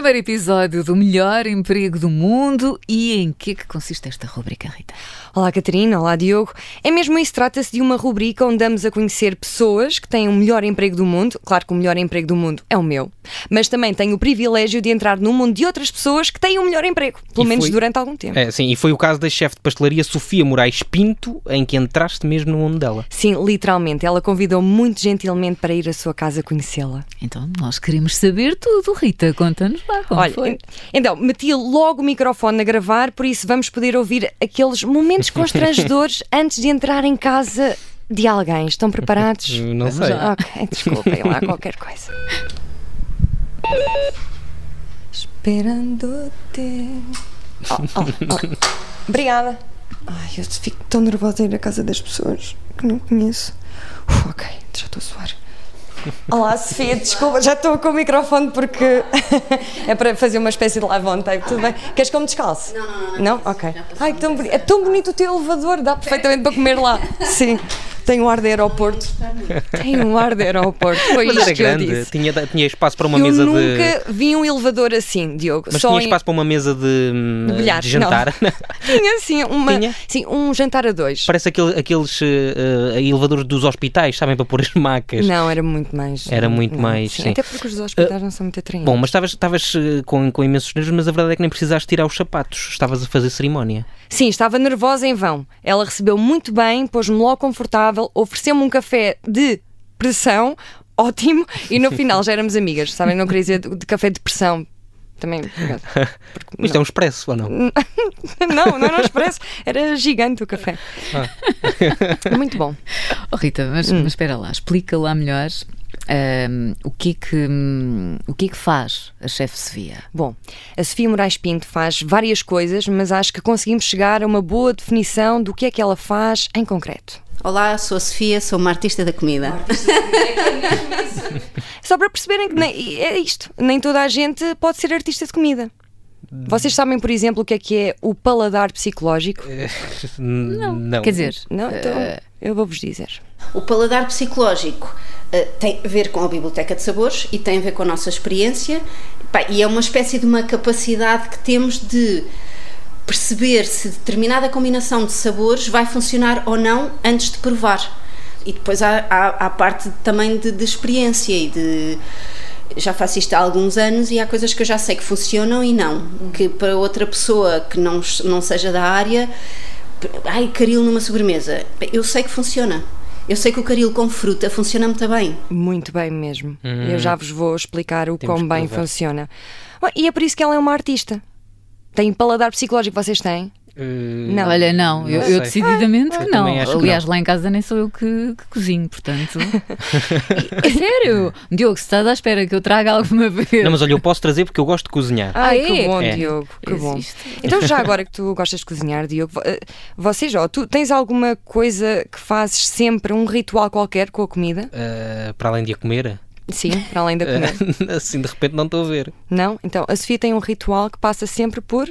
primeiro episódio do melhor emprego do mundo e em que é que consiste esta rubrica, Rita? Olá, Catarina. Olá, Diogo. É mesmo isso. Trata-se de uma rubrica onde damos a conhecer pessoas que têm o melhor emprego do mundo. Claro que o melhor emprego do mundo é o meu, mas também tenho o privilégio de entrar no mundo de outras pessoas que têm o melhor emprego, pelo E menos foi- durante algum tempo. É, sim, e foi o caso da chefe de pastelaria Sofia Moraes Pinto, em que entraste mesmo no mundo dela. Sim, literalmente. Ela convidou muito gentilmente para ir à sua casa conhecê-la. Então, nós queremos saber tudo, Rita. Conta-nos lá como Olha, foi. en- então, meti logo o microfone a gravar, por isso vamos poder ouvir aqueles momentos constrangedores antes de entrar em casa de alguém. Estão preparados? Não sei. Ok, desculpem lá qualquer coisa. Esperando-te. Oh, oh, oh. Obrigada. Ai, eu fico tão nervosa a ir à casa das pessoas que não conheço. Uf, ok, já estou a suar. Olá, Sofia, desculpa, já estou com o microfone porque é para fazer uma espécie de live on tape, tudo bem? Queres que eu me descalce? Não, não, não. Não? Ok. Ai, tão boni- é tão bonito o teu elevador, dá perfeitamente para comer lá. Sim, tem um ar de aeroporto. Tem um ar de aeroporto, foi Mas isto era que eu grande, disse. tinha, tinha espaço para uma eu mesa de. nunca vi um elevador assim, Diogo. Mas só tinha em- espaço para uma mesa de, De bilhar, de jantar. Tinha, assim, uma, Tinha? Sim, um jantar a dois. Parece aquele- aqueles eh, elevadores dos hospitais, sabem, para pôr as macas. Não, era muito mais. Era muito não, mais, sim. Até porque os dos hospitais não são muito atraentes. Bom, mas estavas, estavas eh, com, com imensos nervos, mas a verdade é que nem precisaste tirar os sapatos. Estavas a fazer cerimónia. Sim, estava nervosa em vão. Ela recebeu muito bem, pôs-me logo confortável, ofereceu-me um café de pressão, ótimo, e no final já éramos amigas, sabem? Não queria dizer de, de café de pressão. Também. porque- Isto é um expresso ou não? não, não era um expresso, era gigante o café. Muito bom. Oh, Rita, mas, Hum. mas espera lá, explica lá melhor ahm, o, que é que, hum, o que é que faz a chefe Sofia. Bom, a Sofia Moraes Pinto faz várias coisas, mas acho que conseguimos chegar a uma boa definição do que é que ela faz em concreto. Olá, sou a Sofia, sou uma artista da comida. Só para perceberem que nem- é isto, nem toda a gente pode ser artista de comida. Vocês sabem, por exemplo, o que é que é o paladar psicológico? Não. não. Quer dizer, Não, então eh, eu vou-vos dizer. O paladar psicológico eh, tem a ver com a biblioteca de sabores e tem a ver com a nossa experiência e é uma espécie de uma capacidade que temos de perceber se determinada combinação de sabores vai funcionar ou não antes de provar. E depois há, há, há a parte também de, de experiência e de. Já faço isto há alguns anos e há coisas que eu já sei que funcionam e não. Que para outra pessoa que não, não seja da área, ai, caril numa sobremesa. Eu sei que funciona. Eu sei que o caril com fruta funciona muito bem. Muito bem mesmo. Eu já vos vou explicar o Hum. Temos quão bem funciona. Bom, E é por isso que ela é uma artista. Tem paladar psicológico, vocês têm? Eh, Não. Olha, não, eu, Não eu sei. decididamente Eu que não. acho que Aliás, não. lá em casa nem sou eu que, que cozinho, portanto. é sério, Diogo, se estás à espera que eu traga alguma vez. Não, mas olha, eu posso trazer porque eu gosto de cozinhar. Ai, é? que bom, É. Diogo, que bom. Existe. Então, já agora que tu gostas de cozinhar, Diogo, eh, vocês, ó, tu tens alguma coisa que fazes sempre, um ritual qualquer com a comida? Eh, para além de a comer, Sim, para além da comida. assim de repente não estou a ver. Não? Então, a Sofia tem um ritual que passa sempre por.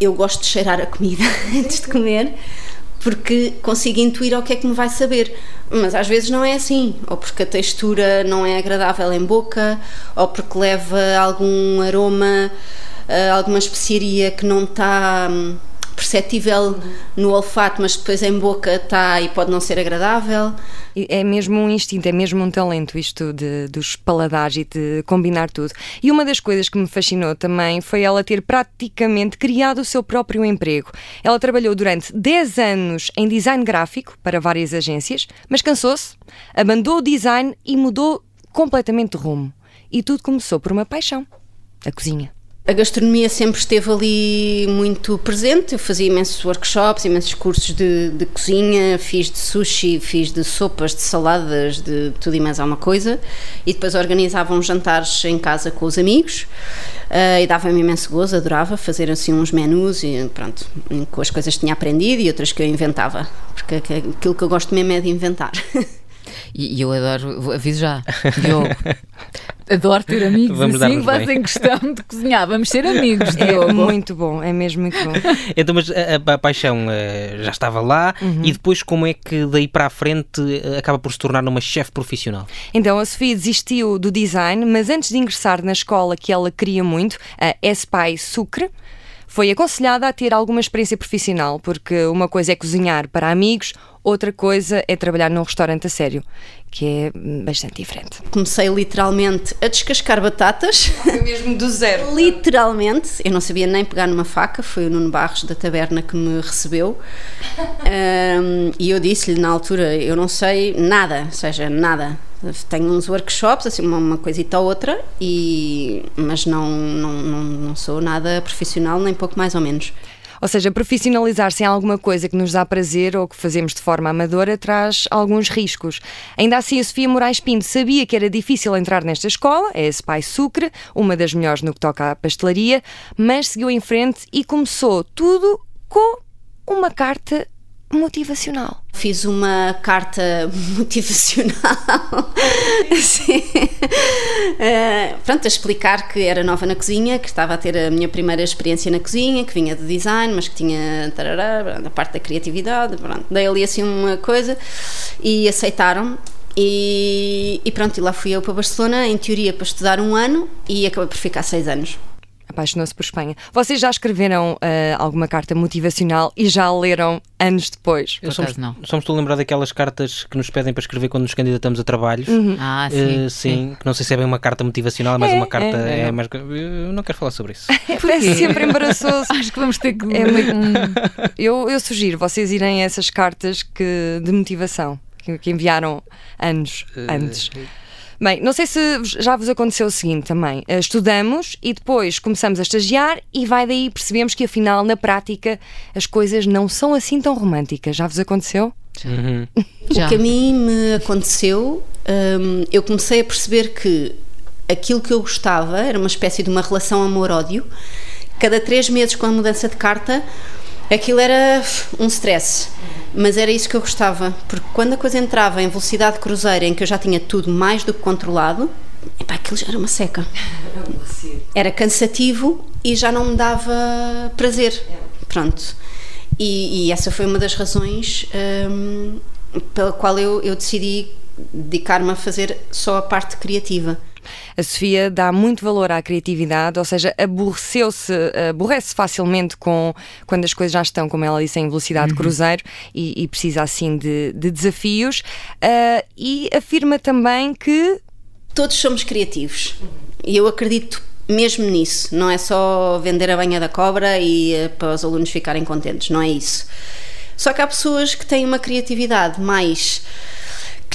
Eu gosto de cheirar a comida antes de comer porque consigo intuir ao que é que me vai saber. Mas às vezes não é assim, ou porque a textura não é agradável em boca, ou porque leva algum aroma, eh, alguma especiaria que não está hum, perceptível no olfato, mas depois em boca está e pode não ser agradável. É mesmo um instinto, é mesmo um talento isto de, dos paladares e de combinar tudo. E uma das coisas que me fascinou também foi ela ter praticamente criado o seu próprio emprego. Ela trabalhou durante 10 anos em design gráfico para várias agências, mas cansou-se, abandonou o design e mudou completamente de rumo. E tudo começou por uma paixão: a cozinha. A gastronomia sempre esteve ali muito presente. Eu fazia imensos workshops, imensos cursos de, de cozinha, fiz de sushi, fiz de sopas, de saladas, de tudo e mais alguma coisa. E depois organizava uns jantares em casa com os amigos eh, e dava-me imenso gozo, adorava fazer assim uns menus e pronto, com as coisas que tinha aprendido e outras que eu inventava. Porque aquilo que eu gosto mesmo é de inventar. E, e eu adoro, aviso já, Diogo, Adoro ter amigos Vamos assim que fazem questão de cozinhar. Vamos ser amigos, É Diogo. muito bom, é mesmo muito bom. Então, mas a, a paixão eh, já estava lá Uhum. e depois como é que daí para a frente eh, acaba por se tornar uma chefe profissional? Então, a Sofia desistiu do design, mas antes de ingressar na escola que ela queria muito, a ESPAI Sucre, foi aconselhada a ter alguma experiência profissional, porque uma coisa é cozinhar para amigos, outra coisa é trabalhar num restaurante a sério, que é bastante diferente. Comecei literalmente a descascar batatas. Foi mesmo do zero. Literalmente, eu não sabia nem pegar numa faca, foi o Nuno Barros da taberna que me recebeu. Ahm, e eu disse-lhe na altura: eu não sei nada, ou seja, nada. Tenho uns workshops, assim, uma, uma coisita ou outra, e, mas não, não, não, não sou nada profissional, nem pouco mais ou menos. Ou seja, profissionalizar-se em alguma coisa que nos dá prazer ou que fazemos de forma amadora traz alguns riscos. Ainda assim, a Sofia Moraes Pinto sabia que era difícil entrar nesta escola, é a Spy Sucre, uma das melhores no que toca à pastelaria, mas seguiu em frente e começou tudo com uma carta motivacional. Fiz uma carta motivacional, Sim. Eh, pronto, a explicar que era nova na cozinha, que estava a ter a minha primeira experiência na cozinha, que vinha de design, mas que tinha tarará, da parte da criatividade. Pronto. Dei ali assim uma coisa e aceitaram. E, e pronto, e lá fui eu para Barcelona, em teoria para estudar um ano e acabei por ficar seis anos. Apaixonou-se por Espanha. Vocês já escreveram ah, alguma carta motivacional e já a leram anos depois? Me- acaso não. Só me estou a lembrar daquelas cartas que nos pedem para escrever quando nos candidatamos a trabalhos. Ah, Eh, sim. sim, que não sei se é bem uma carta motivacional, mas É, uma carta é, é, é. mais. Eu não quero falar sobre isso. Parece sempre embaraçoso. Acho que vamos ter que. É muito- eu, eu sugiro vocês irem a essas cartas que, de motivação que, que enviaram anos antes. Bem, não sei se já vos aconteceu o seguinte também. Eh, Estudamos e depois começamos a estagiar e vai daí percebemos que afinal, na prática, as coisas não são assim tão românticas. Já vos aconteceu? Uhum. Já. O que a mim me aconteceu, hum, eu comecei a perceber que aquilo que eu gostava era uma espécie de uma relação amor-ódio. Cada três meses, com a mudança de carta, aquilo era um stress. Mas era isso que eu gostava, porque quando a coisa entrava em velocidade cruzeira, em que eu já tinha tudo mais do que controlado, epá, aquilo já era uma seca. Era cansativo e já não me dava prazer. Pronto. E, e essa foi uma das razões hum, pela qual eu, eu decidi dedicar-me a fazer só a parte criativa. A Sofia dá muito valor à criatividade, ou seja, aborreceu-se, aborrece facilmente com quando as coisas já estão, como ela disse, em velocidade Uhum. cruzeiro e, e precisa assim de, de desafios. Ah, e afirma também que Todos somos criativos e eu acredito mesmo nisso. Não é só vender a banha da cobra e eh, para os alunos ficarem contentes, não é isso. Só que há pessoas que têm uma criatividade mais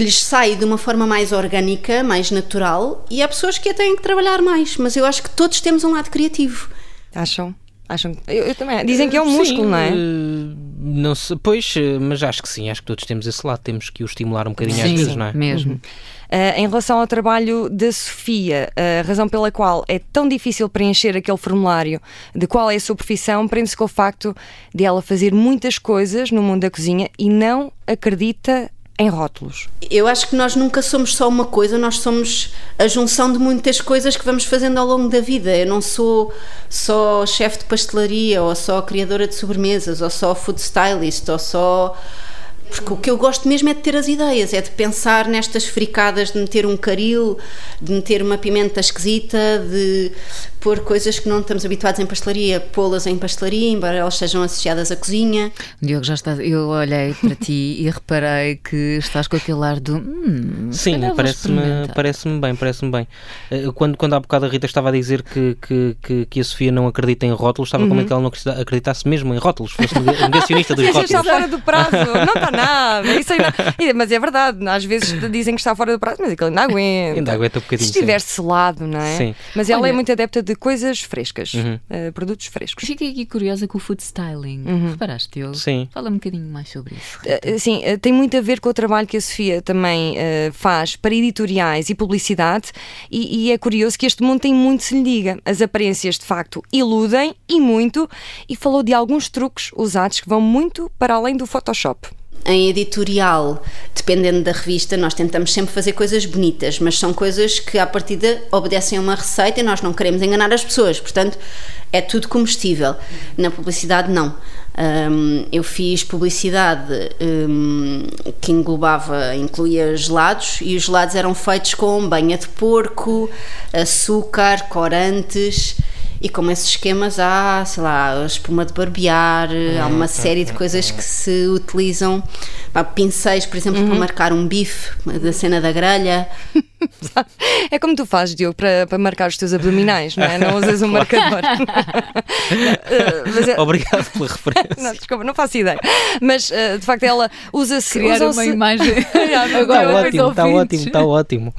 que lhes sai de uma forma mais orgânica, mais natural, e há pessoas que a têm que trabalhar mais, mas eu acho que todos temos um lado criativo. acham. Acham eu, eu também. Dizem que é um Sim, músculo, não é? eh, não sei, pois, eh, mas acho que sim, acho que todos temos esse lado, temos que o estimular um bocadinho às Sim, vezes, não é? mesmo. Uh, em relação ao trabalho da Sofia, a razão pela qual é tão difícil preencher aquele formulário de qual é a sua profissão prende-se com o facto de ela fazer muitas coisas no mundo da cozinha e não acredita em rótulos. Eu acho que nós nunca somos só uma coisa, nós somos a junção de muitas coisas que vamos fazendo ao longo da vida. Eu não sou só chefe de pastelaria, ou só criadora de sobremesas, ou só food stylist, ou só. Porque o que eu gosto mesmo é de ter as ideias, é de pensar nestas fricadas, de meter um caril, de meter uma pimenta esquisita, de pôr coisas que não estamos habituados em pastelaria, pô-las em pastelaria, embora elas sejam associadas à cozinha. Diogo, já está. Eu olhei para ti e reparei que estás com aquele ar do. Hum, Sim, parece-me experimentar." parece bem, parece-me bem. Eh, Quando, quando há bocado a Rita estava a dizer que, que, que, que a Sofia não acredita em rótulos, estava com medo que ela não acredita- acreditasse mesmo em rótulos, fosse nega- negacionista dos Isso está rótulos. fora do prazo, não está nada. Isso aí não- Mas é verdade, às vezes dizem que está fora do prazo, mas aquilo ainda aguenta. Ainda aguenta um Se bocadinho. sim. estiver selado, não é? Sim. Mas ela é Olha- muito adepta de coisas frescas, Uhum. eh, produtos frescos. Fiquei aqui curiosa com o food styling. Reparaste, Diogo? Sim. Fala um bocadinho mais sobre isso. Uh, Sim, uh, tem muito a ver com o trabalho que a Sofia também uh, faz para editoriais e publicidade, e, e é curioso que este mundo tem muito se lhe diga. As aparências de facto iludem e muito, e falou de alguns truques usados que vão muito para além do Photoshop. Em editorial, dependendo da revista, nós tentamos sempre fazer coisas bonitas, mas são coisas que à partida obedecem a uma receita e nós não queremos enganar as pessoas, portanto é tudo comestível. Na publicidade, não. Um, eu fiz publicidade um, que englobava, incluía gelados e os gelados eram feitos com banha de porco, açúcar, corantes e como esses esquemas há, sei lá, espuma de barbear, há uma série de coisas que se utilizam, pá, pincéis, por exemplo, para marcar um bife da cena da grelha. É como tu fazes, Diogo, para, para marcar os teus abdominais, não é? Não usas um marcador. é... Obrigado pela referência. Não, desculpa, não faço ideia. Mas uh, de facto ela usa-se. Criar uma imagem. Agora, está ótimo, está ótimo, está ótimo.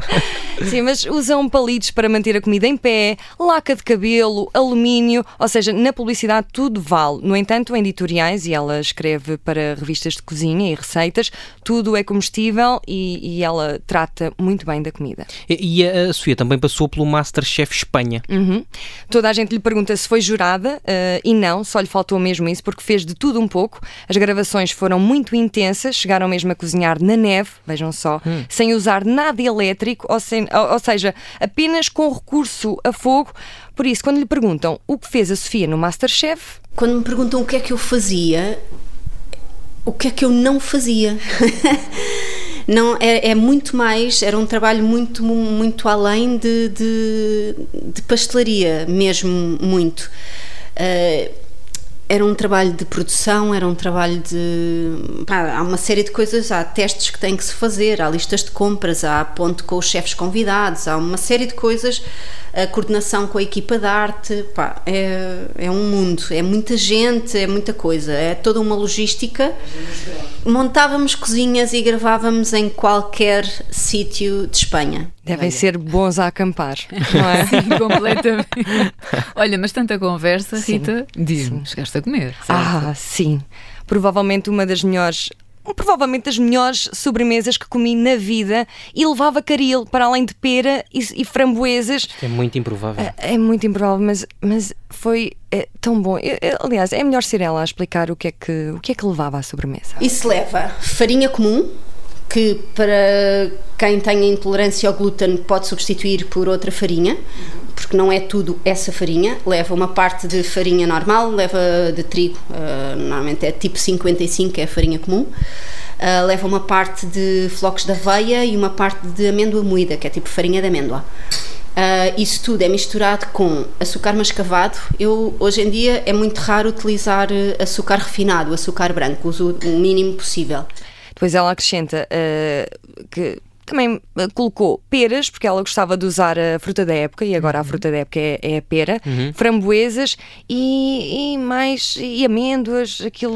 Sim, mas usam palitos para manter a comida em pé, laca de cabelo, alumínio, ou seja, na publicidade tudo vale. No entanto, em editoriais, e ela escreve para revistas de cozinha e receitas, tudo é comestível e, e ela trata muito bem da comida. E, e a Sofia também passou pelo Masterchef Espanha. Uhum. Toda a gente lhe pergunta se foi jurada uh, e não, só lhe faltou mesmo isso, porque fez de tudo um pouco. As gravações foram muito intensas, chegaram mesmo a cozinhar na neve, vejam só, hum. sem usar nada elétrico, ou, sem, ou, ou seja, apenas com recurso a fogo. Por isso, quando lhe perguntam o que fez a Sofia no Masterchef. Quando me perguntam o que é que eu fazia, o que é que eu não fazia? não é, é, muito mais era um trabalho muito muito além de, de, de pastelaria mesmo muito. Uh, era um trabalho de produção, era um trabalho de. Pá, há uma série de coisas, há testes que têm que se fazer, há listas de compras, há ponto com os chefes convidados, há uma série de coisas, a coordenação com a equipa de arte, pá, é, é um mundo, é muita gente, é muita coisa, é toda uma logística. Montávamos cozinhas e gravávamos em qualquer sítio de Espanha. Devem Olha. ser bons a acampar, não é? Sim, completamente. Olha, mas tanta conversa, Rita, diz-me, chegaste a comer. Certo? Ah, sim. Provavelmente uma das melhores provavelmente das melhores sobremesas que comi na vida e levava caril para além de pera e, e framboesas. é muito improvável. É, é, muito improvável, mas, mas foi é, tão bom. Eu, eu, aliás, é melhor ser ela a explicar o que, é que, o que é que levava à sobremesa. Isso leva farinha comum, que para quem tenha intolerância ao glúten pode substituir por outra farinha, porque não é tudo essa farinha. Leva uma parte de farinha normal, leva de trigo, uh, normalmente é tipo 55, é a farinha comum. Uh, leva uma parte de flocos de aveia e uma parte de amêndoa moída, que é tipo farinha de amêndoa. Uh, isso tudo é misturado com açúcar mascavado. Eu, hoje em dia, é muito raro utilizar açúcar refinado, açúcar branco, uso o mínimo possível. Depois ela acrescenta uh, que também eh, colocou peras, porque ela gostava de usar a fruta da época, e agora a uhum. fruta da época é, é a pera, uhum. framboesas e, e, mais e amêndoas, aquilo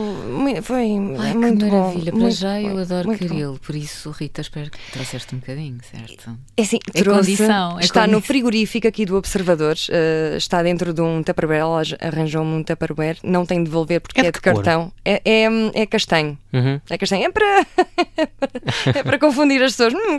foi Ai, muito que maravilha. bom. Para já eu adoro caril, por isso, Rita, espero que trouxeste um bocadinho, certo? É assim, é trouxe, condição. É está condição. no frigorífico aqui do Observador, uh, está dentro de um Tupperware, ela arranjou-me um Tupperware, não tem de devolver porque é, de, é de cartão. É, é, é, castanho. Uhum. É castanho. É para, é para confundir as pessoas. Hum,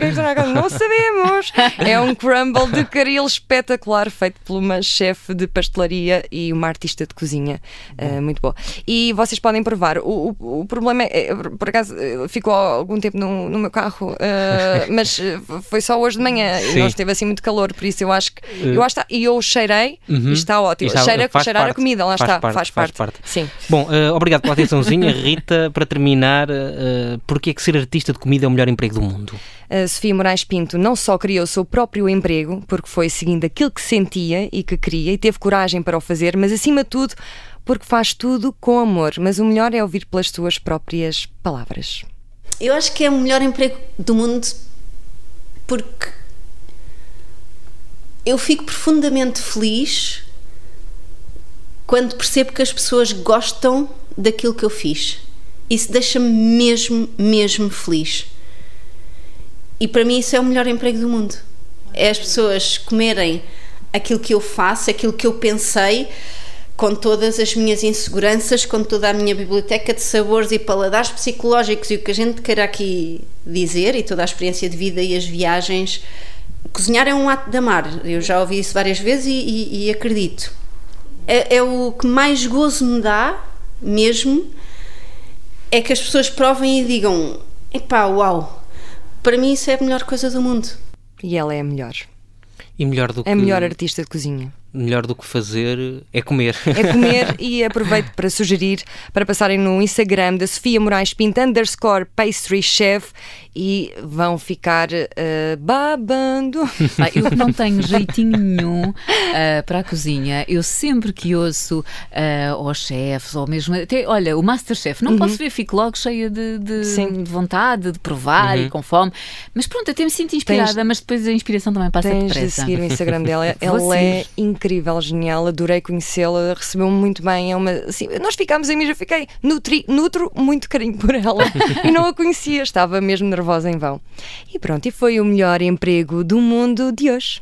não sabemos. É um crumble de caril espetacular, feito por uma chefe de pastelaria e uma artista de cozinha. Uh, muito boa. E vocês podem provar. O, o, o problema é, por acaso, ficou algum tempo no, no meu carro, uh, mas foi só hoje de manhã Sim. e não esteve assim muito calor, por isso eu acho que. Eu acho que está, e eu cheirei uhum. e está ótimo. Está, Cheira, cheirar parte, a comida, lá faz está, parte, faz, parte. faz parte. Sim. Bom, uh, obrigado pela atençãozinha, Rita. Para terminar, uh, porquê é que ser artista de comida é o melhor emprego do mundo? A Sofia Moraes Pinto não só criou o seu próprio emprego, porque foi seguindo aquilo que sentia e que queria e teve coragem para o fazer, mas acima de tudo, porque faz tudo com amor. Mas o melhor é ouvir pelas suas próprias palavras. Eu acho que é o melhor emprego do mundo porque eu fico profundamente feliz quando percebo que as pessoas gostam daquilo que eu fiz. Isso deixa-me mesmo, mesmo feliz. E para mim isso é o melhor emprego do mundo. É as pessoas comerem aquilo que eu faço, aquilo que eu pensei, com todas as minhas inseguranças, com toda a minha biblioteca de sabores e paladares psicológicos e o que a gente queira aqui dizer e toda a experiência de vida e as viagens. Cozinhar é um ato de amar, eu já ouvi isso várias vezes e, e, e acredito. É, é o que mais gozo me dá, mesmo, é que as pessoas provem e digam: epá, uau, para mim isso é a melhor coisa do mundo. E ela é a melhor. E melhor do que É a melhor artista de cozinha. Melhor do que fazer é comer. É comer e aproveito para sugerir para passarem no Instagram da Sofia Moraes Pinto underscore pastry chef e vão ficar eh, babando. Ah, eu não tenho jeitinho nenhum ah, para a cozinha, eu sempre que ouço ah, aos chefes, ou mesmo até, olha, o Masterchef, não posso ver, fico logo cheia de, de- Uhum. De vontade de provar e com fome, mas pronto, até me sinto inspirada, mas depois a inspiração também passa Tens de depressa. seguir o Instagram dela. Ela é seguir. Incrível, genial. Adorei conhecê-la, recebeu-me muito bem. É uma, assim, nós ficámos amigas, eu fiquei nutri, nutro muito carinho por ela e não a conhecia, estava mesmo nervosa em vão. E pronto, e foi o melhor emprego do mundo de hoje.